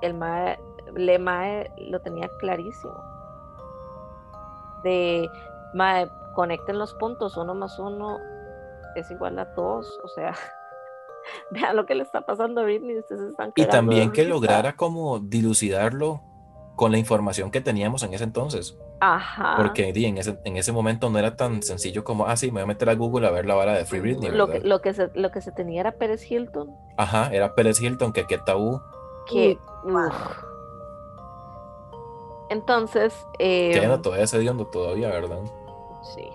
el mae, le mae lo tenía clarísimo. De mae, conecten los puntos, uno más uno es igual a dos. O sea, vean lo que le está pasando a Britney, ustedes están Y también que lograra como dilucidarlo con la información que teníamos en ese entonces. Ajá. Porque en ese, en ese momento no era tan sencillo como, ah, sí, me voy a meter a Google a ver la vara de Free Britney. Lo que, lo, que se, lo que se tenía era Pérez Hilton. Ajá, era Pérez Hilton, que qué tabú. Que, Entonces. Eh, que todavía se dio todavía, ¿verdad? Sí.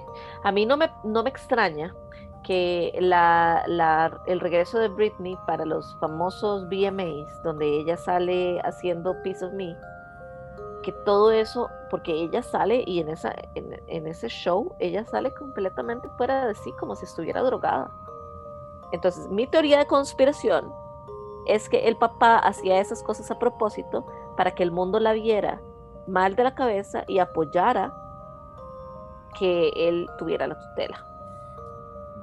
A mí no me, no me extraña que el regreso de Britney para los famosos VMAs, donde ella sale haciendo Piece of Me, que todo eso, porque ella sale y en, esa, en, ese show, ella sale completamente fuera de sí, como si estuviera drogada. Entonces, mi teoría de conspiración es que el papá hacía esas cosas a propósito para que el mundo la viera mal de la cabeza y apoyara que él tuviera la tutela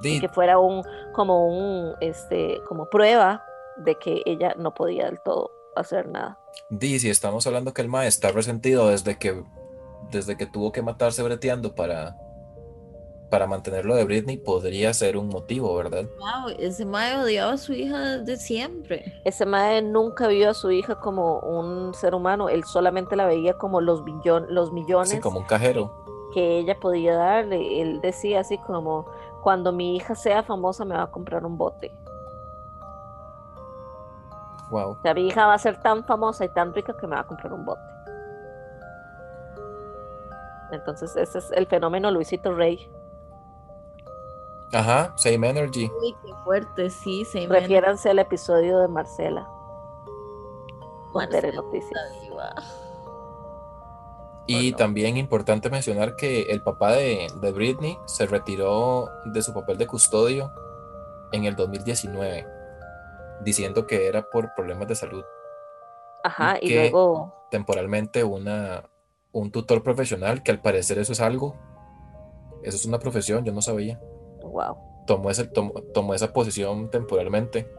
que fuera un como un este como prueba de que ella no podía del todo hacer nada. Di, si estamos hablando que el mae está resentido desde que, desde que tuvo que matarse breteando para, para mantenerlo de Britney, podría ser un motivo, ¿verdad? Wow, ese mae odiaba a su hija desde siempre. Ese mae nunca vio a su hija como un ser humano, él solamente la veía como los, billon, los millones. Sí, como un cajero. Que ella podía darle. Él decía así como, cuando mi hija sea famosa me va a comprar un bote. Wow. O sea, mi hija va a ser tan famosa y tan rica que me va a comprar un bote. Entonces, ese es el fenómeno Luisito Rey. Ajá, Same Energy. Uy, qué fuerte, sí, Same Refiéranse al episodio de Marcela. Marcela Noticias. Y también importante mencionar que el papá de, de Britney se retiró de su papel de custodio en el 2019, diciendo que era por problemas de salud. Ajá, y que luego temporalmente una, un tutor profesional, que al parecer eso es algo, eso es una profesión, yo no sabía. wow. Tomó, ese, tomó, tomó esa posición temporalmente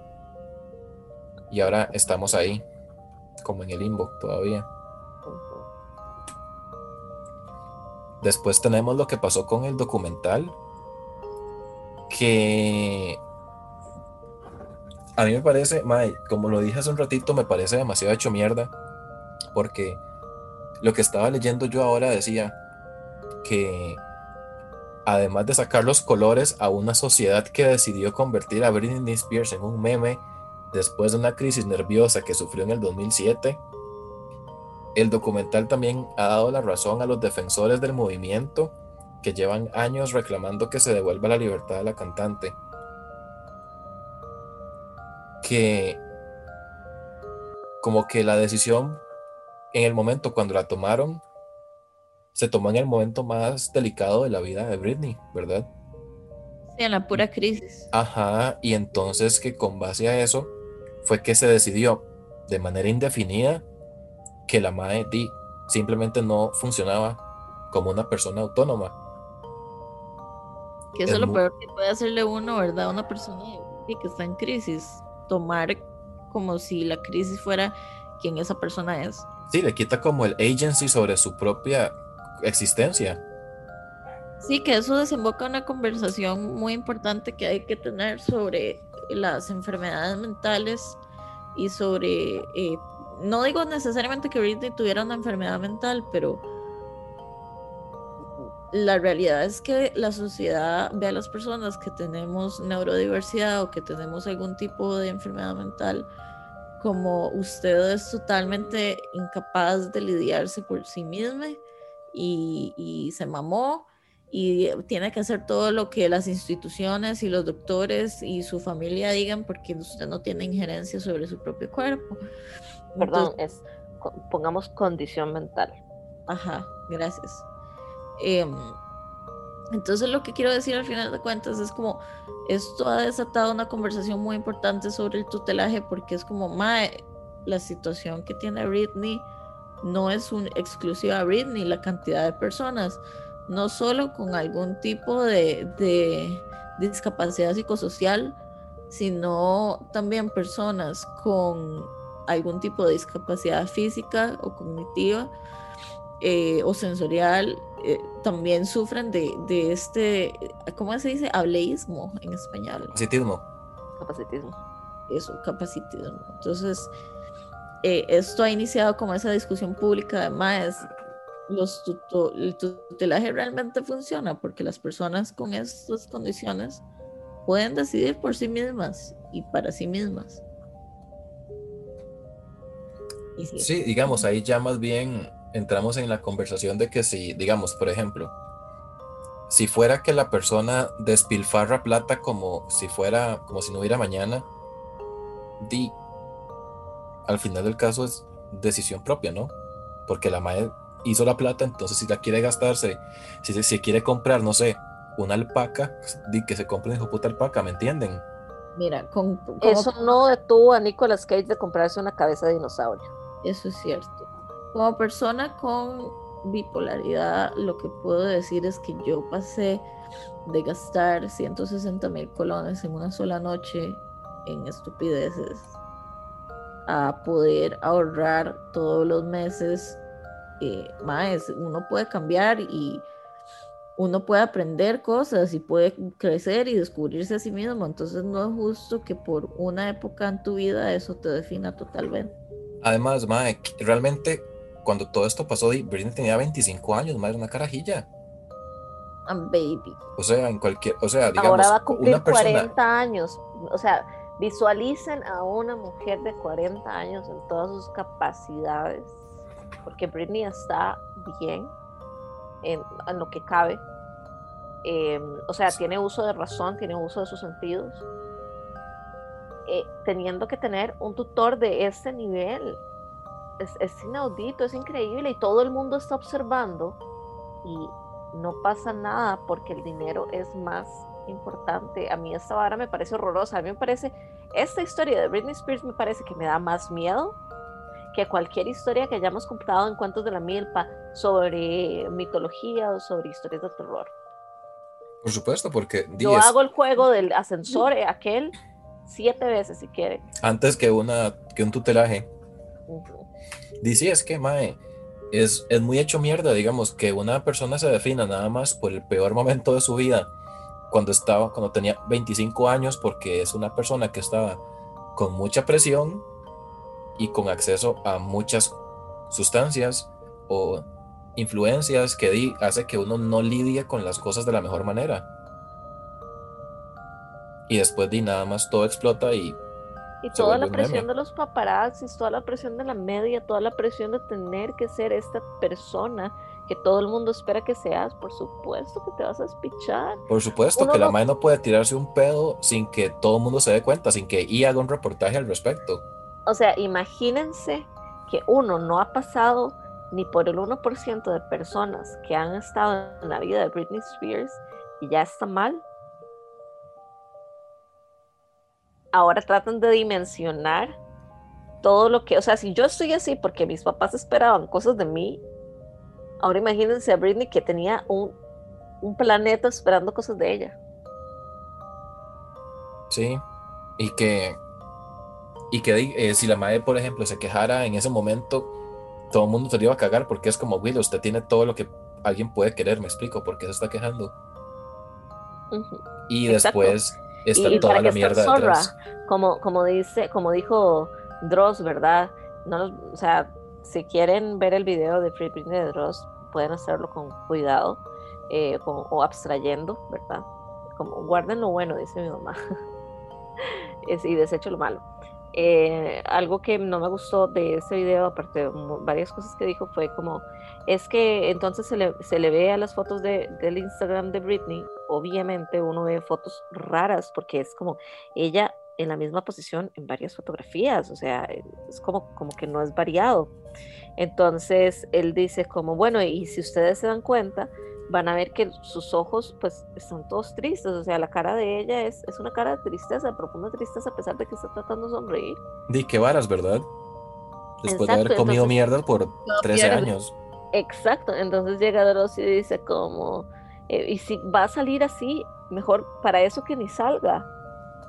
y ahora estamos ahí, como en el limbo todavía. Después tenemos lo que pasó con el documental, que a mí me parece, mae, como lo dije hace un ratito, me parece demasiado hecho mierda, porque lo que estaba leyendo yo ahora decía que además de sacar los colores a una sociedad que decidió convertir a Britney Spears en un meme después de una crisis nerviosa que sufrió en el 2007, el documental también ha dado la razón a los defensores del movimiento que llevan años reclamando que se devuelva la libertad de la cantante. Que como que la decisión en el momento cuando la tomaron se tomó en el momento más delicado de la vida de Britney, ¿verdad? Sí, en la pura crisis. Ajá, y entonces que con base a eso fue que se decidió de manera indefinida que la MAE di simplemente no funcionaba como una persona autónoma. Que eso Es es lo peor que puede hacerle uno, ¿verdad? A una persona que está en crisis. Tomar como si la crisis fuera quien esa persona es. Sí, le quita como el agency sobre su propia existencia. Sí, que eso desemboca en una conversación muy importante que hay que tener sobre las enfermedades mentales y sobre, eh, no digo necesariamente que Britney tuviera una enfermedad mental, pero la realidad es que la sociedad ve a las personas que tenemos neurodiversidad o que tenemos algún tipo de enfermedad mental como usted es totalmente incapaz de lidiarse por sí misma y, y se mamó y tiene que hacer todo lo que las instituciones y los doctores y su familia digan porque usted no tiene injerencia sobre su propio cuerpo. Perdón, Entonces, es pongamos condición mental. Ajá, gracias. Em, entonces lo que quiero decir al final de cuentas es como esto ha desatado una conversación muy importante sobre el tutelaje porque es como mae, la situación que tiene Britney no es un exclusiva a Britney, la cantidad de personas, no solo con algún tipo de, de discapacidad psicosocial, sino también personas con algún tipo de discapacidad física o cognitiva eh, o sensorial eh, también sufren de, de este, ¿cómo se dice? Hableísmo en español. Capacitismo. Capacitismo. Eso, capacitismo. Entonces, eh, esto ha iniciado como esa discusión pública de más. Los tuto- el tutelaje realmente funciona porque las personas con estas condiciones pueden decidir por sí mismas y para sí mismas. Sí, Sí, digamos, ahí ya más bien entramos en la conversación de que si, digamos, por ejemplo, si fuera que la persona despilfarra plata como si fuera, como si no hubiera mañana, di, al final del caso es decisión propia, ¿no? Porque la madre hizo la plata, entonces si la quiere gastarse, si se si quiere comprar, no sé, una alpaca, di que se compre una hijo puta alpaca, ¿me entienden? Mira, con, Eso no detuvo a Nicolas Cage de comprarse una cabeza de dinosaurio. Eso es cierto. Como persona con bipolaridad, lo que puedo decir es que yo pasé de gastar 160 mil colones en una sola noche en estupideces a poder ahorrar todos los meses, eh, más uno puede cambiar y uno puede aprender cosas y puede crecer y descubrirse a sí mismo. Entonces no es justo que por una época en tu vida eso te defina totalmente. Además, Mae, realmente cuando todo esto pasó, Britney tenía 25 años, más una carajilla. I'm baby. O sea, en cualquier, o sea, digamos, Ahora va a cumplir 40 años. O sea, visualicen a una mujer de 40 años en todas sus capacidades, porque Britney está bien en, lo que cabe. Em, o sea, tiene uso de razón, tiene uso de sus sentidos. Eh, teniendo que tener un tutor de ese nivel. Es, es, inaudito, es increíble y todo el mundo está observando y no pasa nada porque el dinero es más importante. A mí esta vara me parece horrorosa. A mí me parece, esta historia de Britney Spears me parece que me da más miedo que cualquier historia que hayamos contado en Cuentos de la Milpa sobre mitología o sobre historias de terror. Por supuesto, porque... Yo hago el juego del ascensor, eh, aquel, siete veces si quiere. Antes que, una, que un tutelaje. Dice, es que, Mae, es, es muy hecho mierda, digamos, que una persona se defina nada más por el peor momento de su vida, cuando estaba, cuando tenía 25 años, porque es una persona que estaba con mucha presión y con acceso a muchas sustancias o influencias que di, hace que uno no lidie con las cosas de la mejor manera. Y después di nada más todo explota y... Y toda la presión de los paparazzis, toda la presión de la media, toda la presión de tener que ser esta persona que todo el mundo espera que seas, por supuesto que te vas a despichar. Por supuesto que la madre no puede tirarse un pedo sin que todo el mundo se dé cuenta, sin que I haga un reportaje al respecto. O sea, imagínense que uno no ha pasado ni por el 1% de personas que han estado en la vida de Britney Spears y ya está mal. Ahora tratan de dimensionar todo lo que, o sea, si yo estoy así porque mis papás esperaban cosas de mí, ahora imagínense a Britney que tenía un, un planeta esperando cosas de ella. Sí, y que y que eh, si la madre, por ejemplo, se quejara en ese momento, todo el mundo se le iba a cagar porque es como, Will, usted tiene todo lo que alguien puede querer, me explico, ¿por qué se está quejando? Y después está toda la mierda detrás. Como, como, dice, como dijo Dross, ¿verdad? No, o sea, si quieren ver el video de Free Britney de Dross, pueden hacerlo con cuidado eh, o abstrayendo, ¿verdad? Como guarden lo bueno, dice mi mamá, y desecho lo malo. Eh, algo que no me gustó de ese video, aparte de varias cosas que dijo, fue como, es que entonces se le, se le ve a las fotos de, del Instagram de Britney, obviamente uno ve fotos raras, porque es como ella en la misma posición en varias fotografías, o sea, es como, como que no es variado. Entonces él dice como, bueno, y si ustedes se dan cuenta, van a ver que sus ojos pues están todos tristes, o sea, la cara de ella es, es una cara de tristeza, profunda tristeza a pesar de que está tratando de sonreír. Di qué varas, ¿verdad? Después de haber comido mierda por 13 años. Exacto, entonces llega Dross y dice como, eh, y si va a salir así, mejor para eso que ni salga.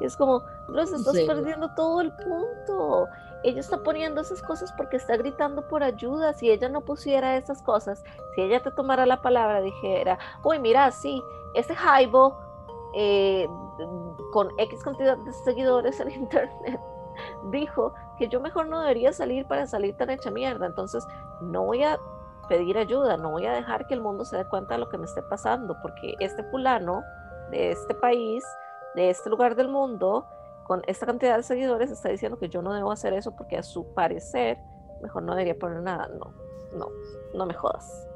Es como, Dross, estás perdiendo todo el punto ella está poniendo esas cosas porque está gritando por ayuda. Si ella no pusiera esas cosas, si ella te tomara la palabra, dijera, uy, mira, sí, ese Jaibo eh, con X cantidad de seguidores en internet dijo que yo mejor no debería salir para salir tan hecha mierda. Entonces, no voy a pedir ayuda, no voy a dejar que el mundo se dé cuenta de lo que me esté pasando, porque este fulano de este país, de este lugar del mundo, con esta cantidad de seguidores está diciendo que yo no debo hacer eso porque a su parecer mejor no debería poner nada. No, no, no me jodas.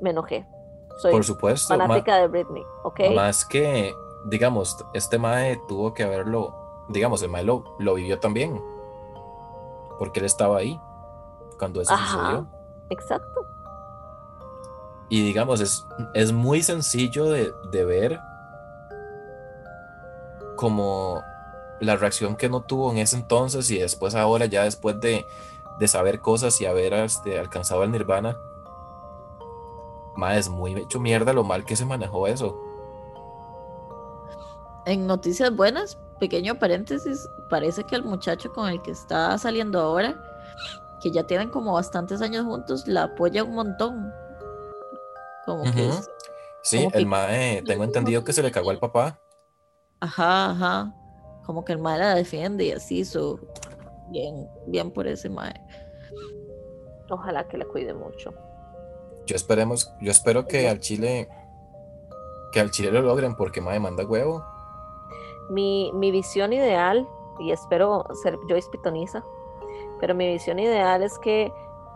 Me enojé. Soy Por supuesto, fanática de Britney, ¿ok? Más que, digamos, este Mae tuvo que haberlo, digamos, el Mae lo, vivió también. Porque él estaba ahí cuando eso sucedió. Exacto. Y digamos, es, es muy sencillo de, de ver como la reacción que no tuvo en ese entonces y después ahora, ya después de, saber cosas y haber este, alcanzado el nirvana, más es muy hecho mierda lo mal que se manejó eso. En noticias buenas, pequeño paréntesis, parece que el muchacho con el que está saliendo ahora, que ya tienen como bastantes años juntos, la apoya un montón. Como que Ujú. es- Sí, Como que- el mae, tengo entendido que se le cagó al papá. Ajá, ajá. Como que el mae la defiende y así, so, bien, bien por ese mae. Ojalá que le cuide mucho. Yo esperemos, yo espero que al Chile, que al Chile lo logren porque mae manda huevo. Mi, mi visión ideal, y espero ser Joyce Pitoniza, pero mi visión ideal es que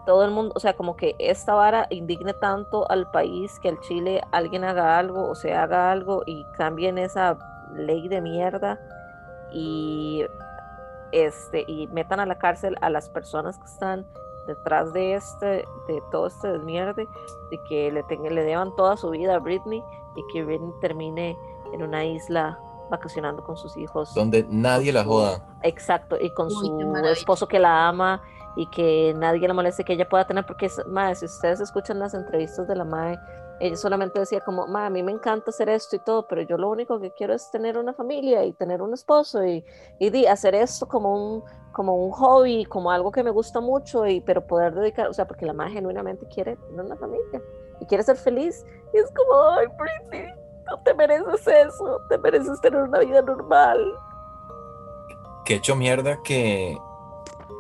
todo el mundo, o sea, como que esta vara indigne tanto al país que al Chile alguien haga algo o se haga algo y cambien esa ley de mierda y este y metan a la cárcel a las personas que están detrás de este de todo este desmierde de que le tengan, le deban toda su vida a Britney y que Britney termine en una isla vacacionando con sus hijos. Donde nadie la joda. Exacto, y con su esposo que la ama y que nadie la moleste que ella pueda tener, porque es, mae, si ustedes escuchan las entrevistas de la Mae, ella solamente decía como, Mae, a mí me encanta hacer esto y todo, pero yo lo único que quiero es tener una familia y tener un esposo y, y di, hacer esto como un, como un hobby, como algo que me gusta mucho, y, pero poder dedicar, o sea, porque la Mae genuinamente quiere tener una familia y quiere ser feliz, y es como, ay, Britney, no te mereces eso, te mereces tener una vida normal. Que hecho mierda que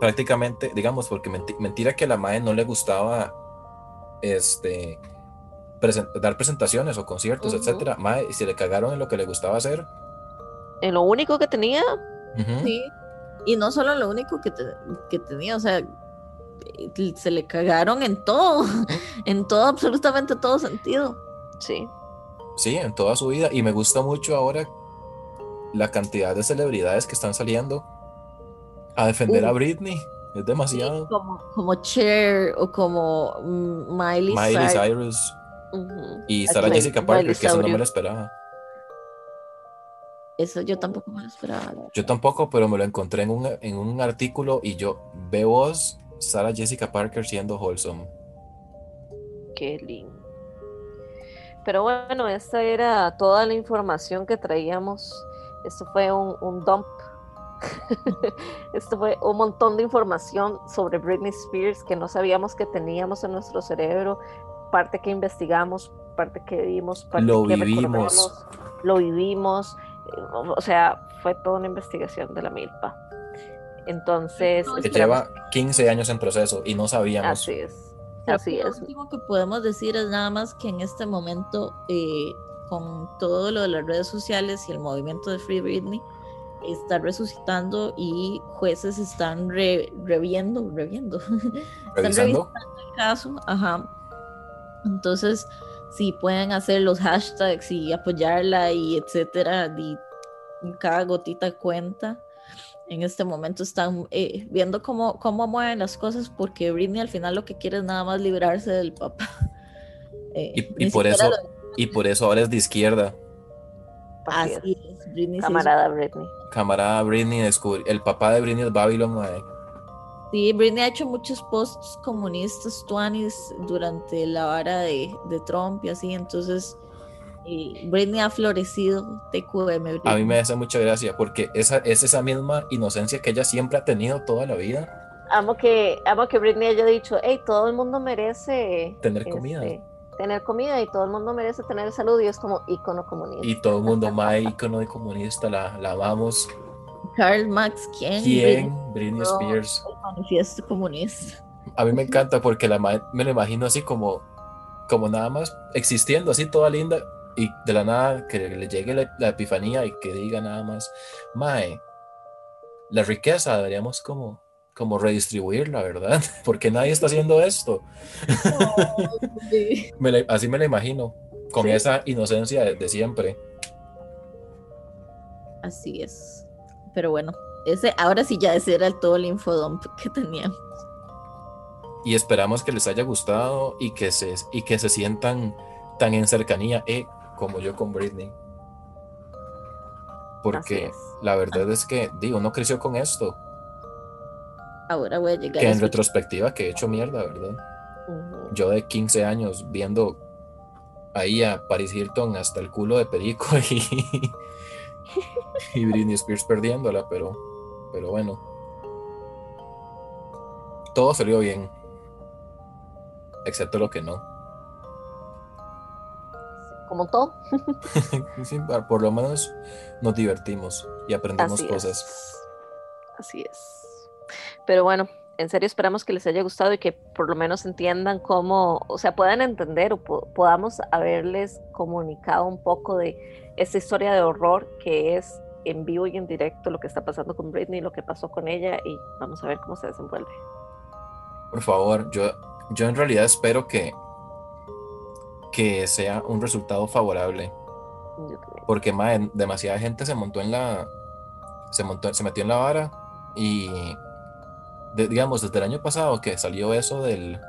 prácticamente, digamos, porque menti- mentira que a la mae no le gustaba este presen- dar presentaciones o conciertos, Ujú. etcétera. Mae, se le cagaron en lo que le gustaba hacer. En lo único que tenía. Sí. Y no solo lo único que, te- que tenía, o sea, se le cagaron en todo, en todo, absolutamente todo sentido. Sí, Sí, en toda su vida. Y me gusta mucho ahora la cantidad de celebridades que están saliendo a defender a Uh. Britney. Es demasiado. Como, como Cher o como mm, Miley, Miley Cyrus. Y Sarah es, Jessica Parker, Miley que eso no me lo esperaba. Eso yo tampoco me lo esperaba. Yo tampoco, pero me lo encontré en un, en un artículo y yo veo vos, Sarah Jessica Parker siendo wholesome. Qué lindo. Pero bueno, esta era toda la información que traíamos. Esto fue un, un dump. Esto fue un montón de información sobre Britney Spears que no sabíamos que teníamos en nuestro cerebro. Parte que investigamos, parte que vimos, parte Lo que vivimos. recordamos, lo vivimos. O sea, fue toda una investigación de la milpa. Entonces, Que lleva 15 años en proceso y no sabíamos. así es. Creo Así que Lo es. último que podemos decir es nada más que en este momento, eh, con todo lo de las redes sociales y el movimiento de Free Britney, está resucitando y jueces están re- reviendo, reviendo, están Revisando. el caso, ajá. Entonces, si pueden hacer los hashtags y apoyarla y etcétera, y cada gotita cuenta. En este momento están eh, viendo cómo, cómo mueven las cosas porque Britney al final lo que quiere es nada más librarse del papá. Eh, Y, por eso, y por eso ahora es de izquierda. Así es. Britney hizo- Camarada Britney. Camarada Britney descubrió. El papá de Britney es Babylon. Sí, Britney ha hecho muchos posts comunistas, tuanis, durante la vara de, de Trump y así, entonces eh, Britney ha florecido, TQM. Britney. A mí me hace mucha gracia porque esa, es esa misma inocencia que ella siempre ha tenido toda la vida. Amo que, amo que Britney haya dicho, hey, todo el mundo merece Tener comida. tener comida y todo el mundo merece tener salud y es como icono comunista. Y todo el mundo, más icono de comunista, la, la amamos. Karl Max, ¿quién? ¿Quién? Britney No. Spears. El manifiesto comunista. A mí me encanta porque la me lo imagino así como, como nada más existiendo, así toda linda. Y de la nada que le llegue la, la epifanía y que diga nada más, Mae, la riqueza deberíamos como, como redistribuirla, ¿verdad? Porque nadie está haciendo esto. Sí. Me la- así me la imagino, con Sí. esa inocencia de, de siempre. Así es. Pero bueno, ese, ahora sí ya ese era todo el infodump que teníamos. Y esperamos que les haya gustado y que se, y que se sientan tan en cercanía eh, como yo con Britney. Porque la verdad es que, digo, no creció con esto. Ahora voy a llegar Que a en escuchar- retrospectiva que he hecho mierda, ¿verdad? Yo de 15 años viendo ahí a Paris Hilton hasta el culo de Perico y, y Britney Spears perdiéndola, pero, pero bueno. Todo salió bien. Excepto lo que no. Como todo. Sí, por lo menos nos divertimos y aprendimos Así cosas. es. Así es. Pero bueno, en serio esperamos que les haya gustado y que por lo menos entiendan cómo, o sea, puedan entender o po- podamos haberles comunicado un poco de esta historia de horror que es en vivo y en directo lo que está pasando con Britney, lo que pasó con ella y vamos a ver cómo se desenvuelve. Por favor, yo, yo en realidad espero que, que sea un resultado favorable. Porque mae, demasiada gente se montó en la. Se montó, se metió en la vara. Y de- digamos, desde el año pasado que salió eso del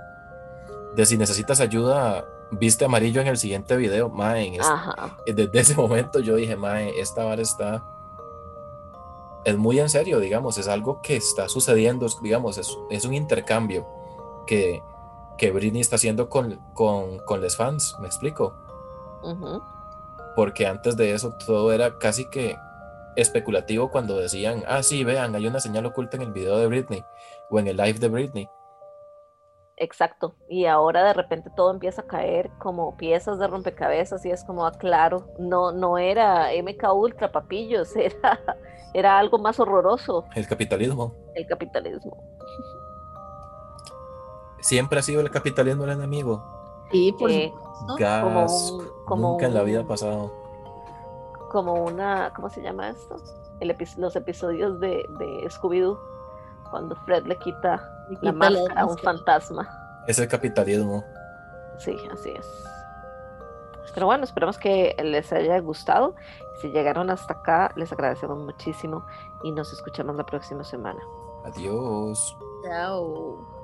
de si necesitas ayuda, viste amarillo en el siguiente video, mae, en es- Ajá, desde ese momento yo dije, mae, esta vara está es muy en serio, digamos, es algo que está sucediendo, digamos, es, es un intercambio que, que Britney está haciendo con, con, con los fans, ¿me explico? porque antes de eso todo era casi que especulativo cuando decían, ah, sí, vean, hay una señal oculta en el video de Britney o en el live de Britney. exacto. Y ahora de repente todo empieza a caer como piezas de rompecabezas y es como, ah, claro, no, no era MK Ultra, papillos, era, era algo más horroroso, El capitalismo. el capitalismo. Siempre ha sido el capitalismo el enemigo. Sí, por Eh, supuesto. Gas, como un- como nunca en la vida un- pasado. como una, ¿cómo se llama esto? El epi- los episodios de, de Scooby-Doo, cuando Fred le quita Le la quita la máscara a un fantasma. Es el capitalismo. Sí, así es. Pero bueno, esperamos que les haya gustado. Si llegaron hasta acá, les agradecemos muchísimo y nos escuchamos la próxima semana. Adiós. Chao.